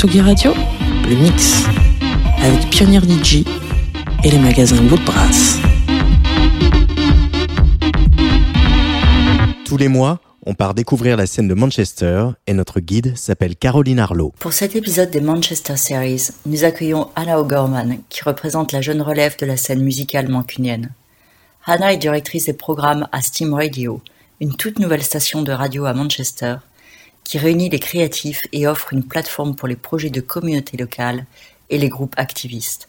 Tsugi Radio, le mix avec Pionnier DJ et les magasins Woodbrass. Tous les mois, on part découvrir la scène de Manchester et notre guide s'appelle Caroline Arlo. Pour cet épisode des Manchester Series, nous accueillons Anna O'Gorman, qui représente la jeune relève de la scène musicale mancunienne. Hannah est directrice des programmes à Steam Radio, une toute nouvelle station de radio à Manchester, qui réunit les créatifs et offre une plateforme pour les projets de communauté locale et les groupes activistes.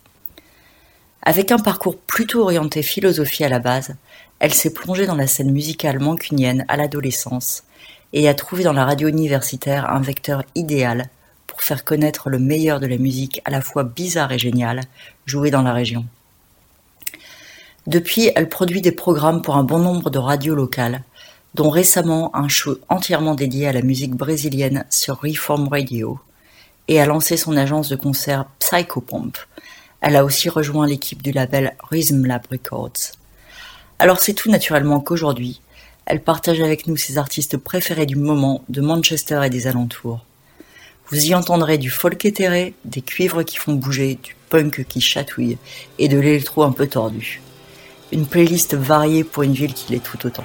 Avec un parcours plutôt orienté philosophie à la base, elle s'est plongée dans la scène musicale mancunienne à l'adolescence et a trouvé dans la radio universitaire un vecteur idéal pour faire connaître le meilleur de la musique à la fois bizarre et géniale jouée dans la région. Depuis, elle produit des programmes pour un bon nombre de radios locales, dont récemment un show entièrement dédié à la musique brésilienne sur Reform Radio, et a lancé son agence de concert Psychopomp. Elle a aussi rejoint l'équipe du label Rhythm Lab Records. Alors c'est tout naturellement qu'aujourd'hui, elle partage avec nous ses artistes préférés du moment de Manchester et des alentours. Vous y entendrez du folk éthéré, des cuivres qui font bouger, du punk qui chatouille et de l'électro un peu tordu. Une playlist variée pour une ville qui l'est tout autant.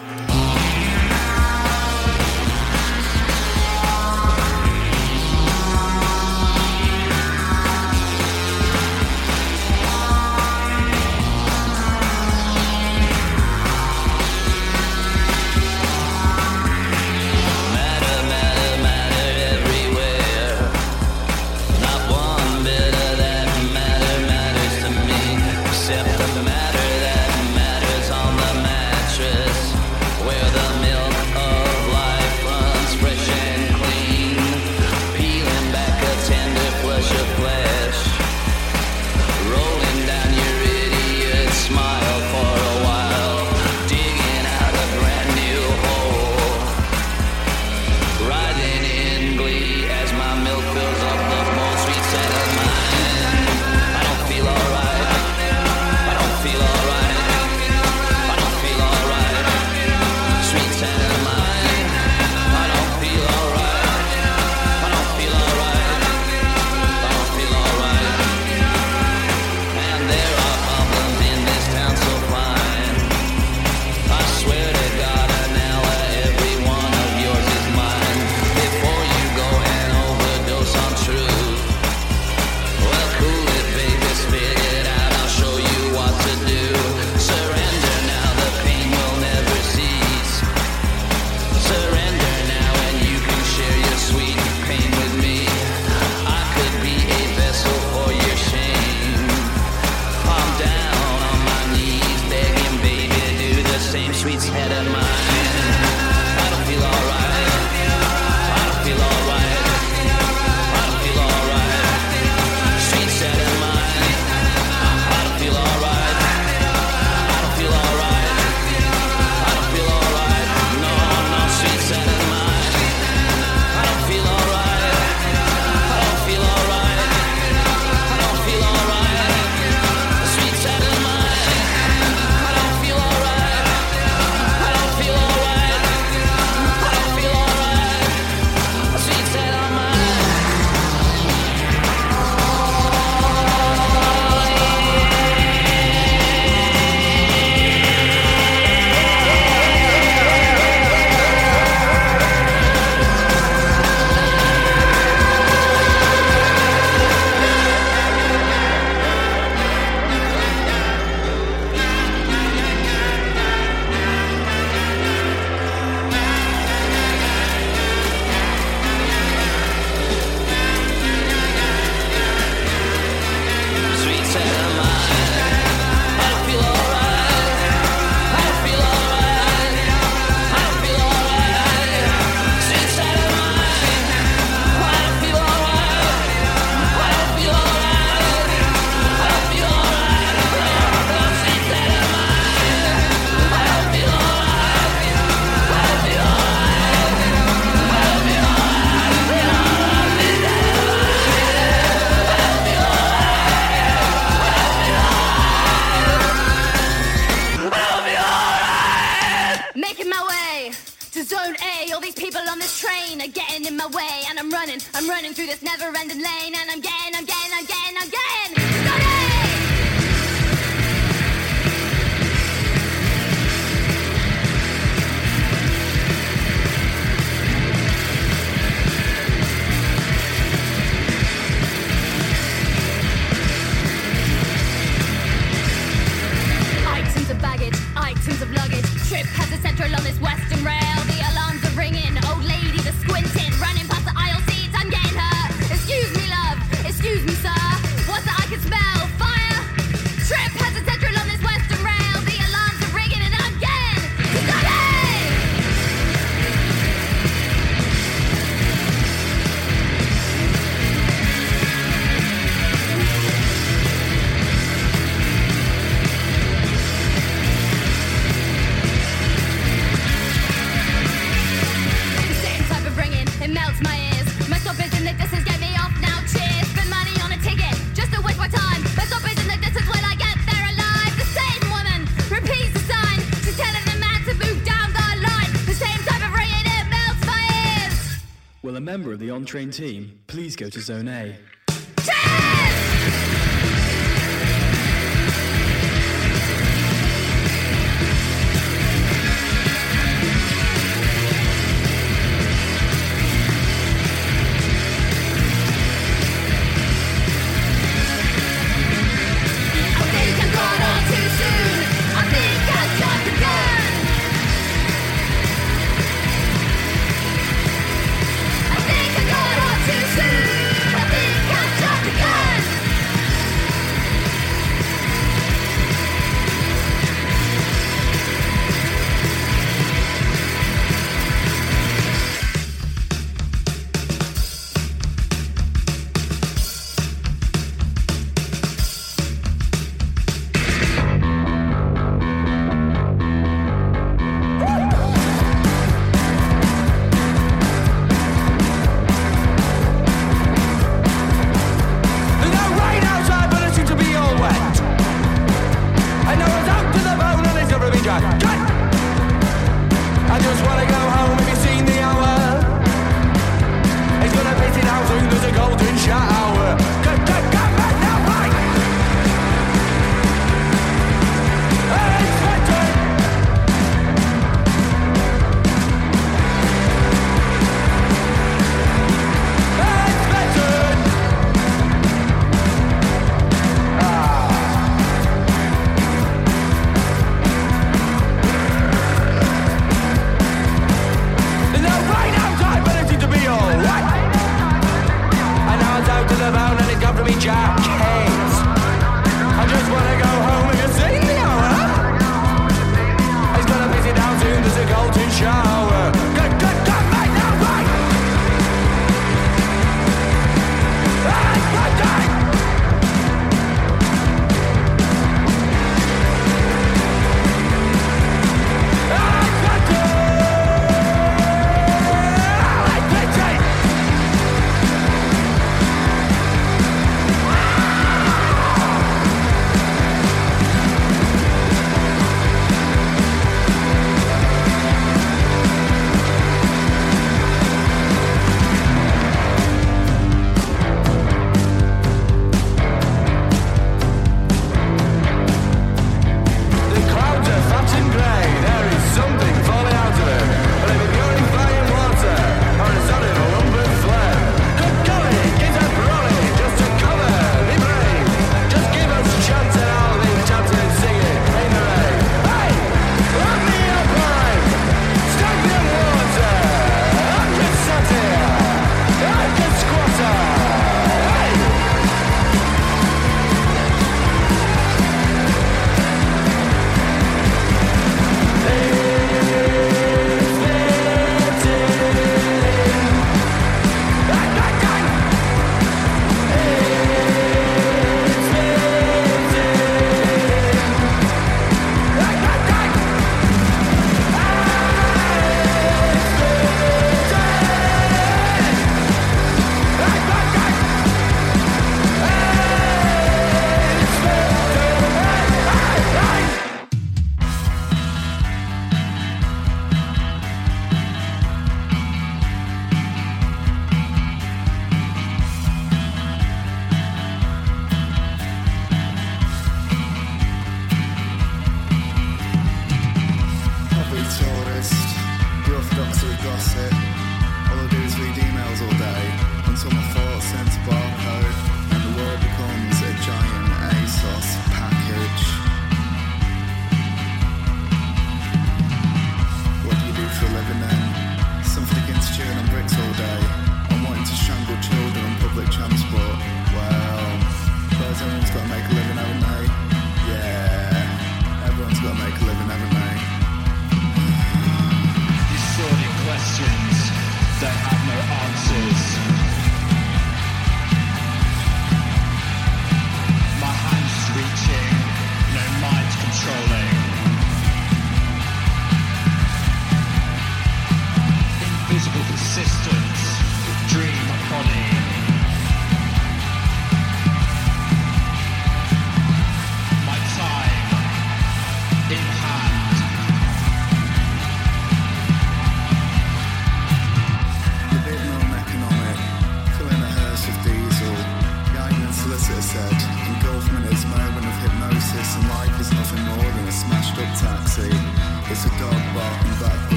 running, I'm running through this never ending lane, and I'm getting, I'm getting, I'm getting, I'm getting. Items of baggage, items of luggage, trip has a central on this western rail. on-train team, please go to Zone A.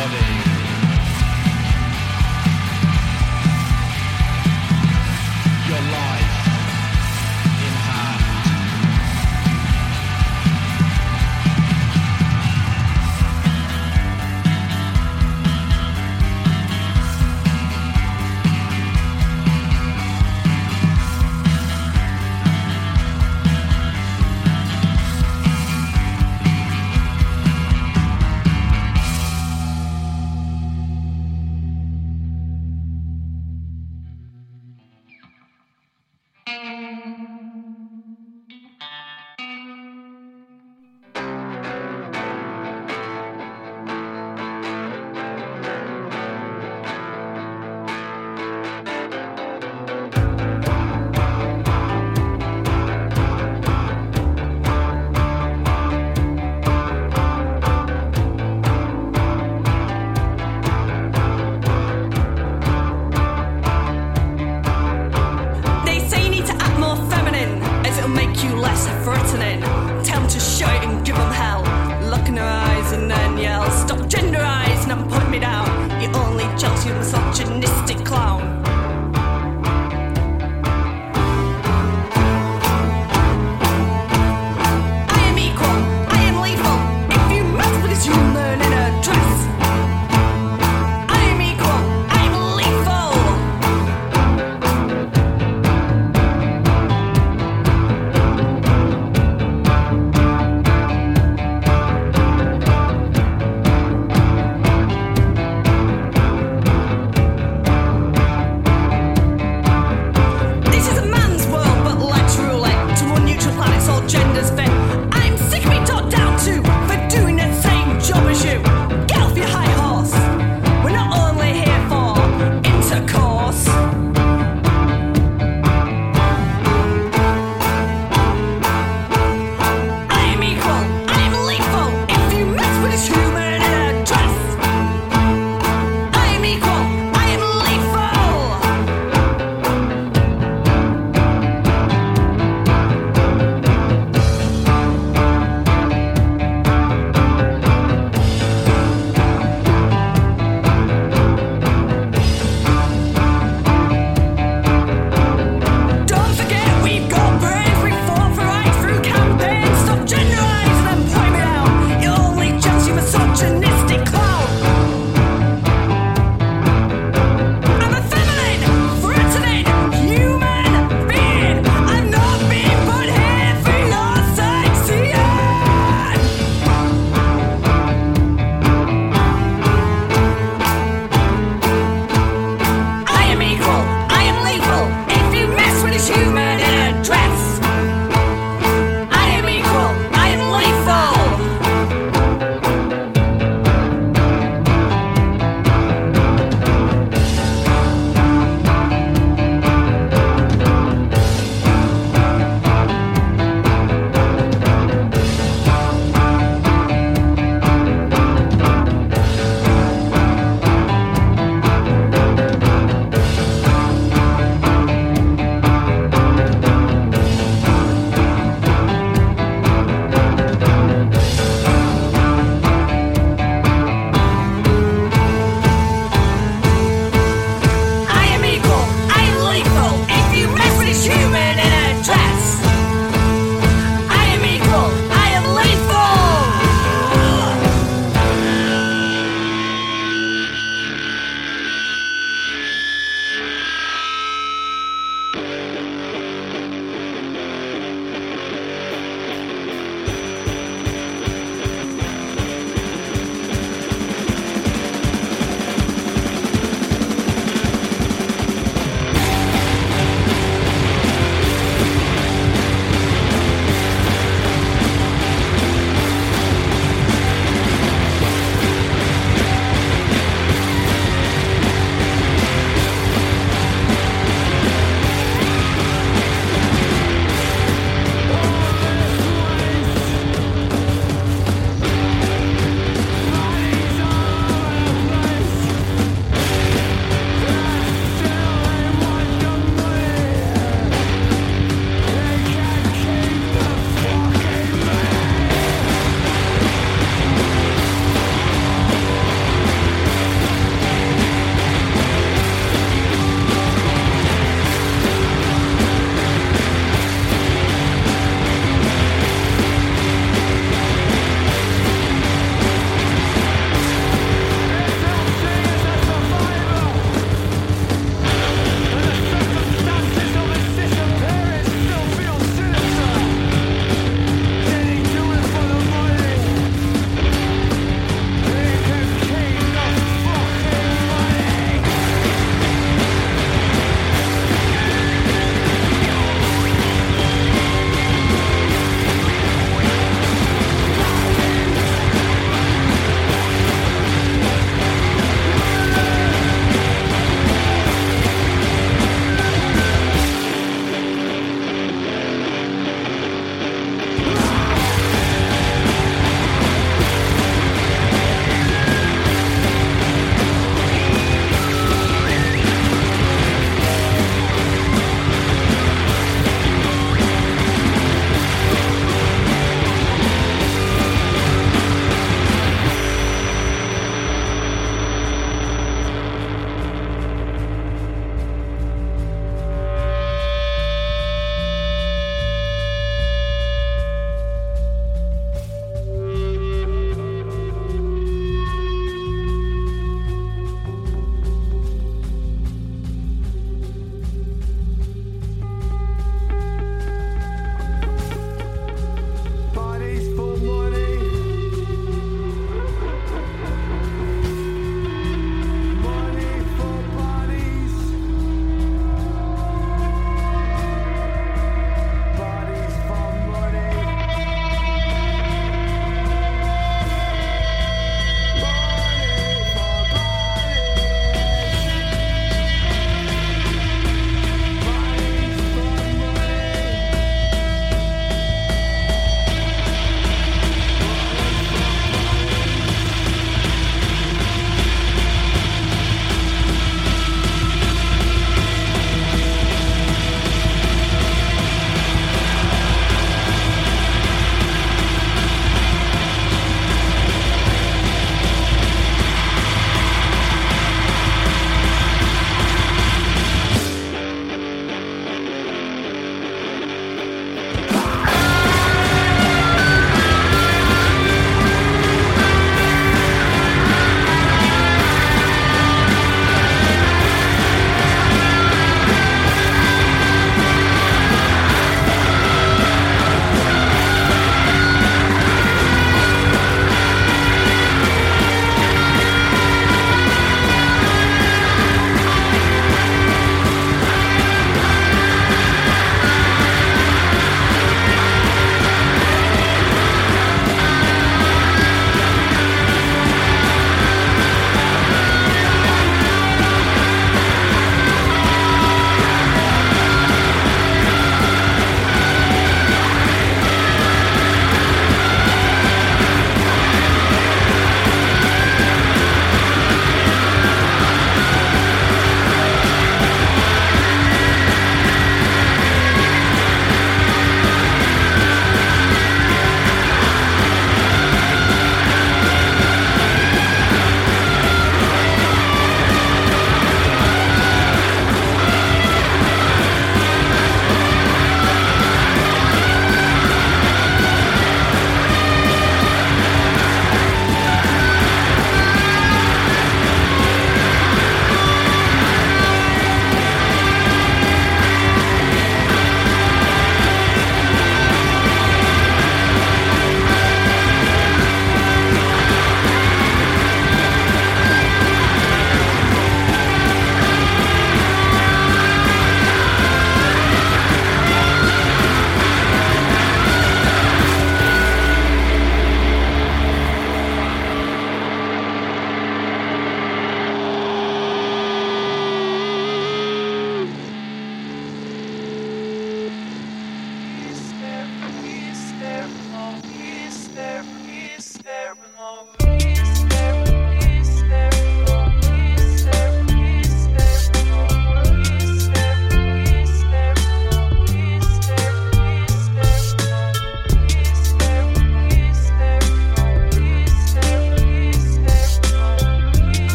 body.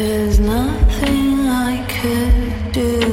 There's nothing I could do.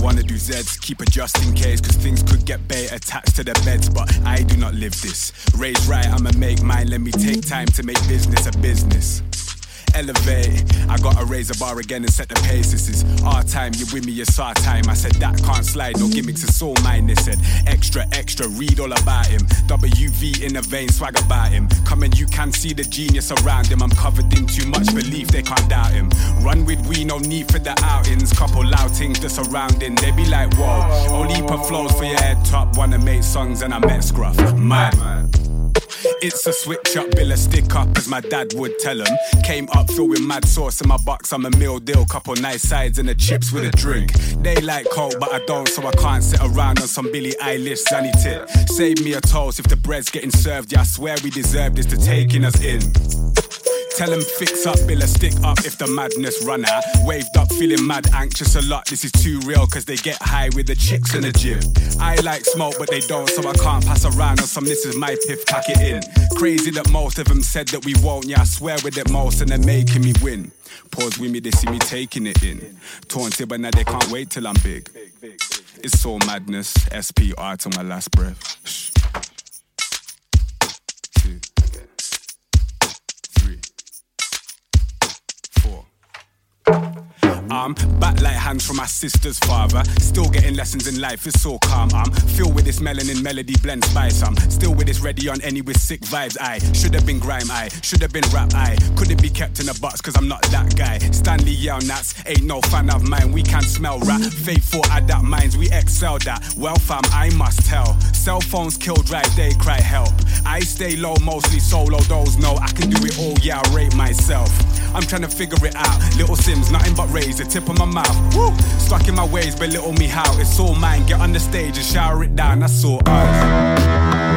wanna do Zeds, keep adjusting, just case, cause things could get bait attached to their beds, but I do not live this. Raised right, I'ma make mine, let me take time to make business a business elevate. I gotta raise the bar again and set the pace. This is our time, you with me, it's our time. I said that can't slide, no gimmicks, it's all mine. They said extra, extra, read all about him. WV in the vein, swag about him. Come and you can see the genius around him. I'm covered in too much belief, they can't doubt him. Run with we, no need for the outings. Couple loud things just surrounding. They be like, whoa, only per flows for your head top. Wanna make songs and I met Scruff. Mad. It's a switch up, bill a stick up, as my dad would tell him. Came up with mad sauce in my box, I'm a meal deal, couple nice sides and the chips with a drink. They like coke, but I don't, so I can't sit around on some Billie Eilish zanny tip. Save me a toast if the bread's getting served, yeah, I swear we deserve this to taking us in. Tell him fix up, bill a stick up if the madness run out. Waved up, feeling mad, anxious a lot. This is too real, cause they get high with the chicks in the gym. I like smoke, but they don't, so I can't pass around on some this is my piff, pack it in. Crazy that most of them said that we won't, yeah, I swear with it most, and they're making me win. Pause with me, they see me taking it in. Taunted, but now they can't wait till I'm big. It's all madness, SPR to my last breath. Shh. I'm back like hands from my sister's father. Still getting lessons in life, it's so calm. I'm filled with this melanin melody blend spice. I'm still with this ready on any with sick vibes. I should have been grime, I should have been rap, I couldn't be kept in a box cause I'm not that guy. Stanley Yell Nats ain't no fan of mine. We can't smell rap, faithful adapt minds, we excel that. Well, fam, I must tell. Cell phones killed right, they cry help. I stay low, mostly solo. Those know I can do it all, yeah, I rate myself. I'm trying to figure it out. Little Simz, nothing but raise the tip of my mouth. Woo! Stuck in my ways, belittle me how. It's all mine. Get on the stage and shower it down. That's all us.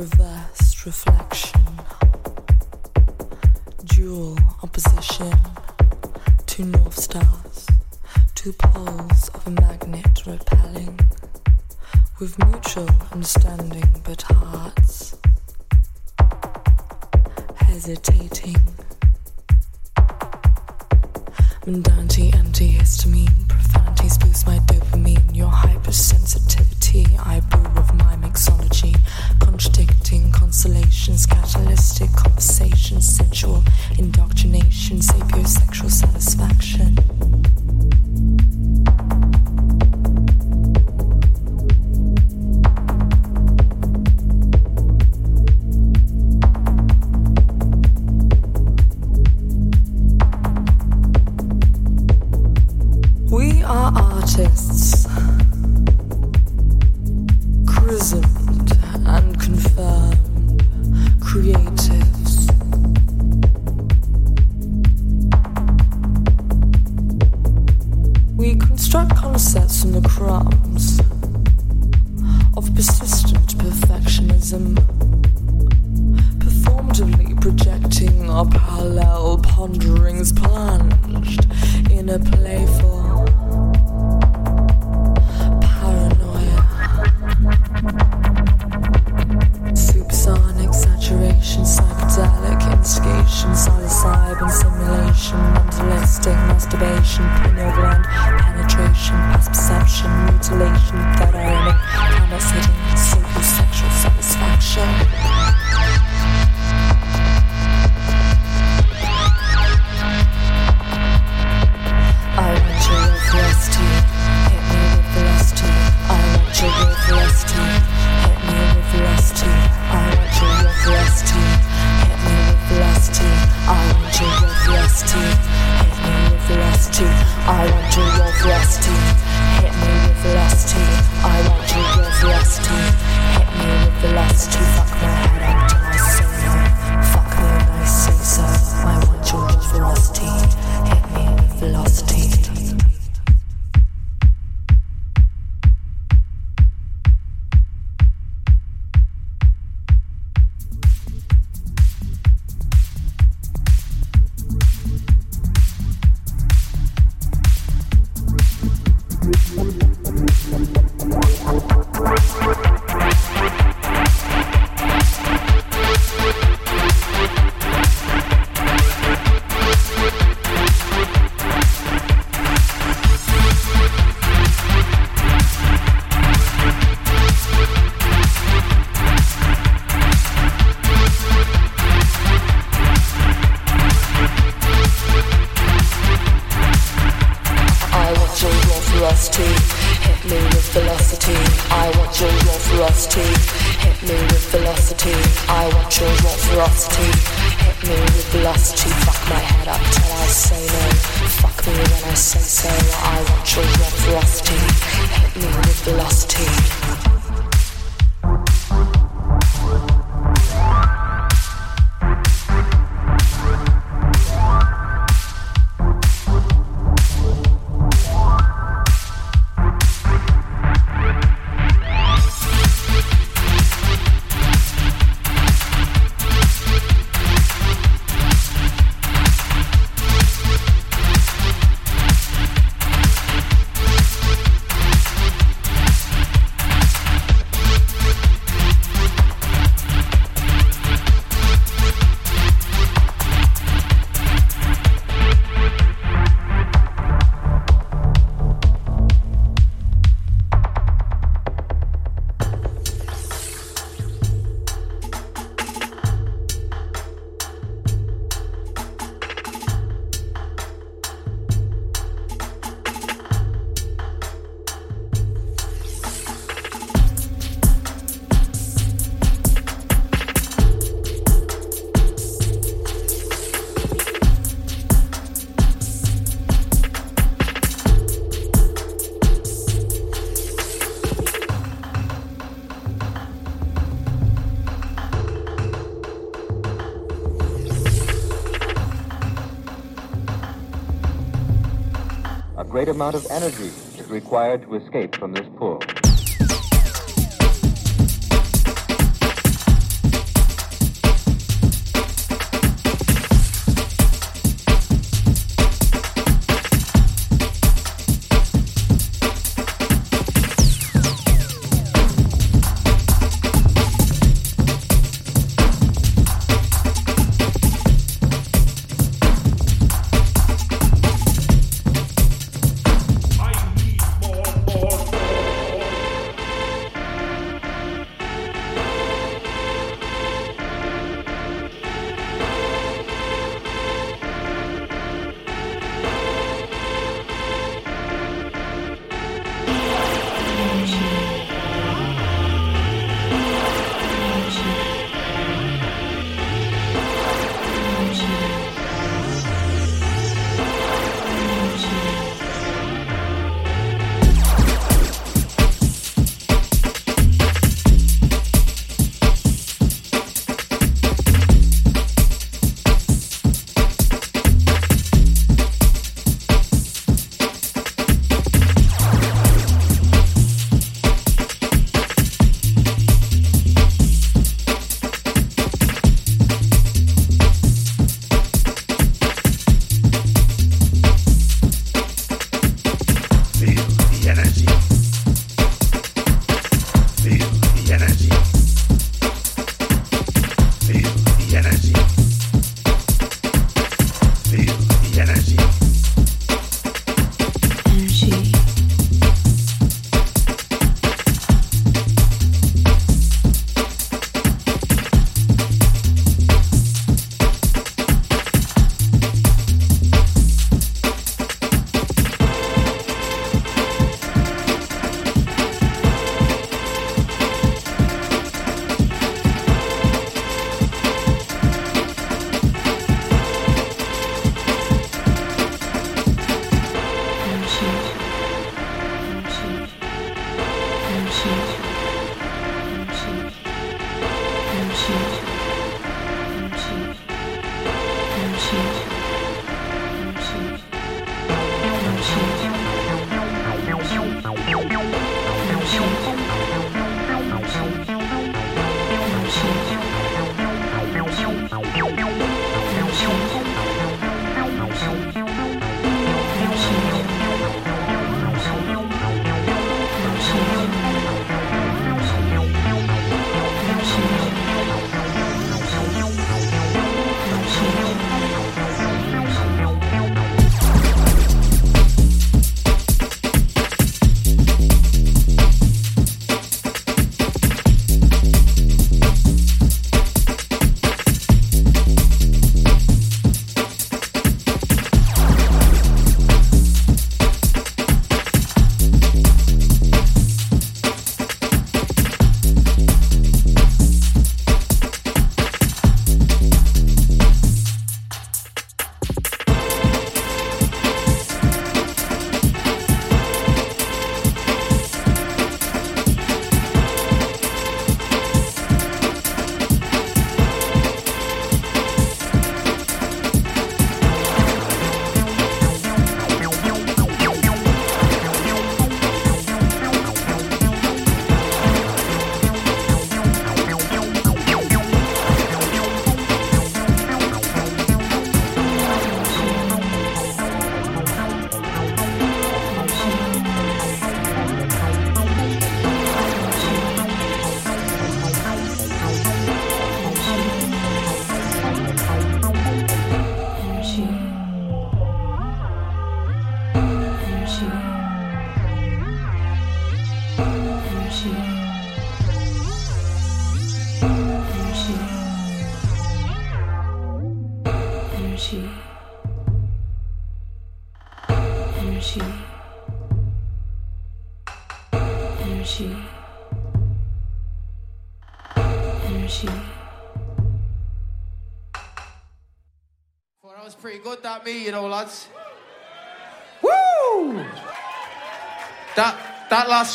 reversed reflection, dual opposition, two north stars, two poles of a magnet repelling, with mutual understanding but hearts hesitating. Mendanti antihistamine, profanities boost my dopamine, your hypersensitivity. Amount of energy is required to escape from this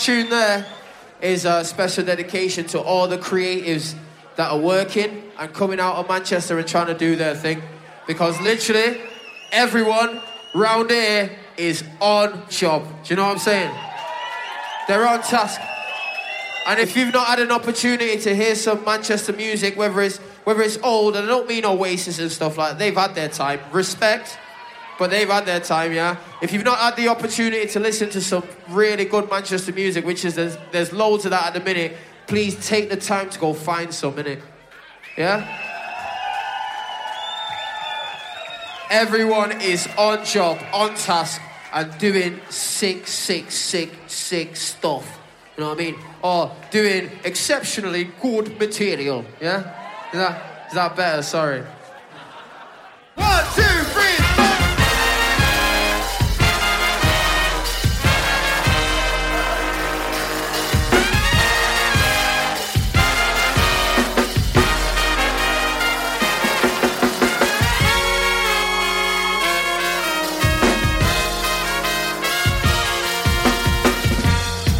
tune there is a special dedication to all the creatives that are working and coming out of Manchester and trying to do their thing. Because literally, everyone round here is on job. Do you know what I'm saying? They're on task. And if you've not had an opportunity to hear some Manchester music, whether it's whether it's old, and I don't mean Oasis and stuff like that, they've had their time. Respect, but they've had their time, yeah. If you've not had the opportunity to listen to some really good Manchester music, which is there's, there's loads of that at the minute, please take the time to go find some innit? Yeah? Everyone is on job, on task, and doing sick, sick, sick, sick stuff. You know what I mean? Or doing exceptionally good material. Yeah? Is that, is that better? Sorry. One, two,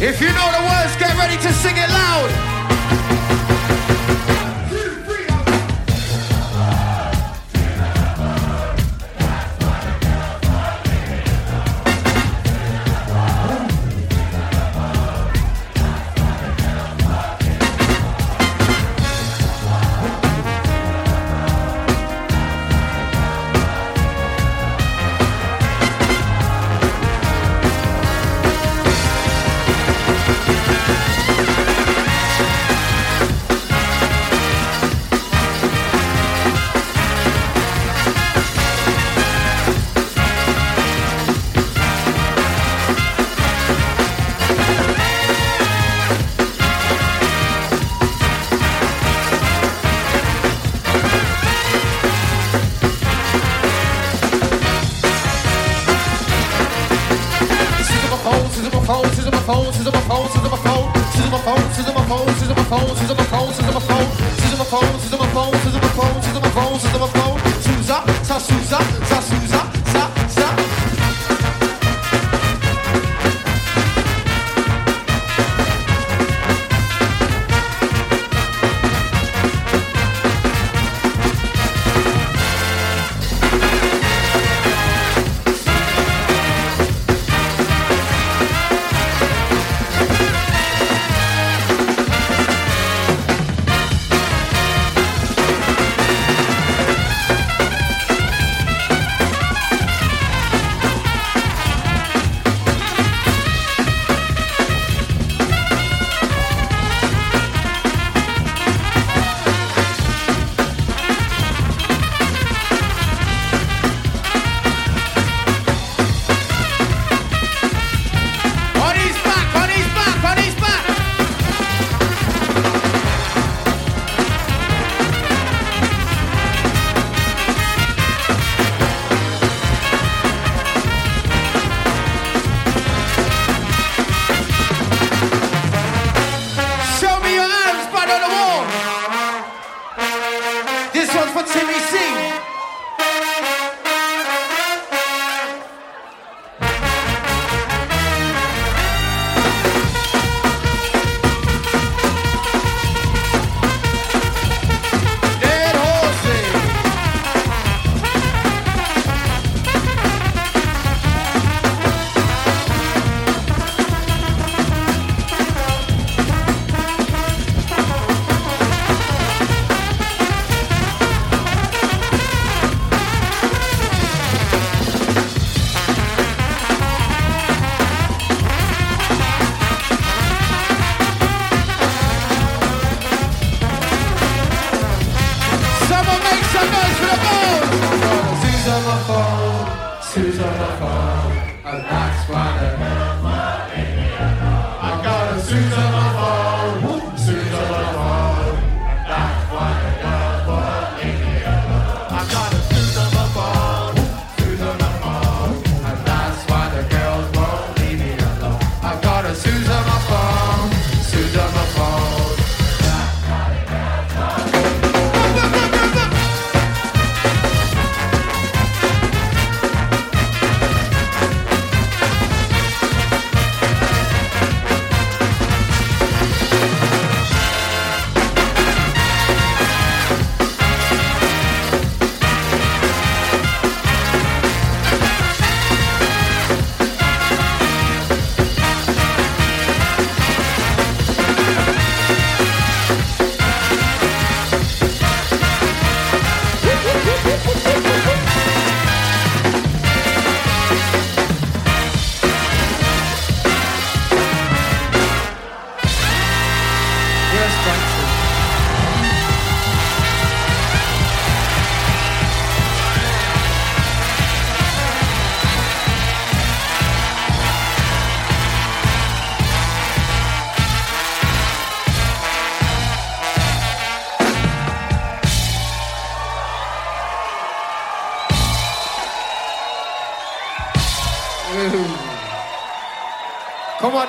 If you know the words, get ready to sing it loud.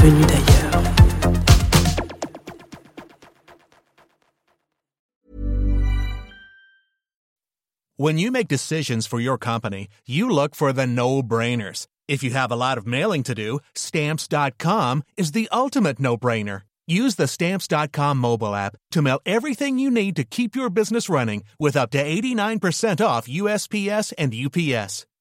d'ailleurs. When you make decisions for your company, you look for the no brainers. If you have a lot of mailing to do, stamps.com is the ultimate no brainer. Use the stamps.com mobile app to mail everything you need to keep your business running with up to 89% off USPS and UPS.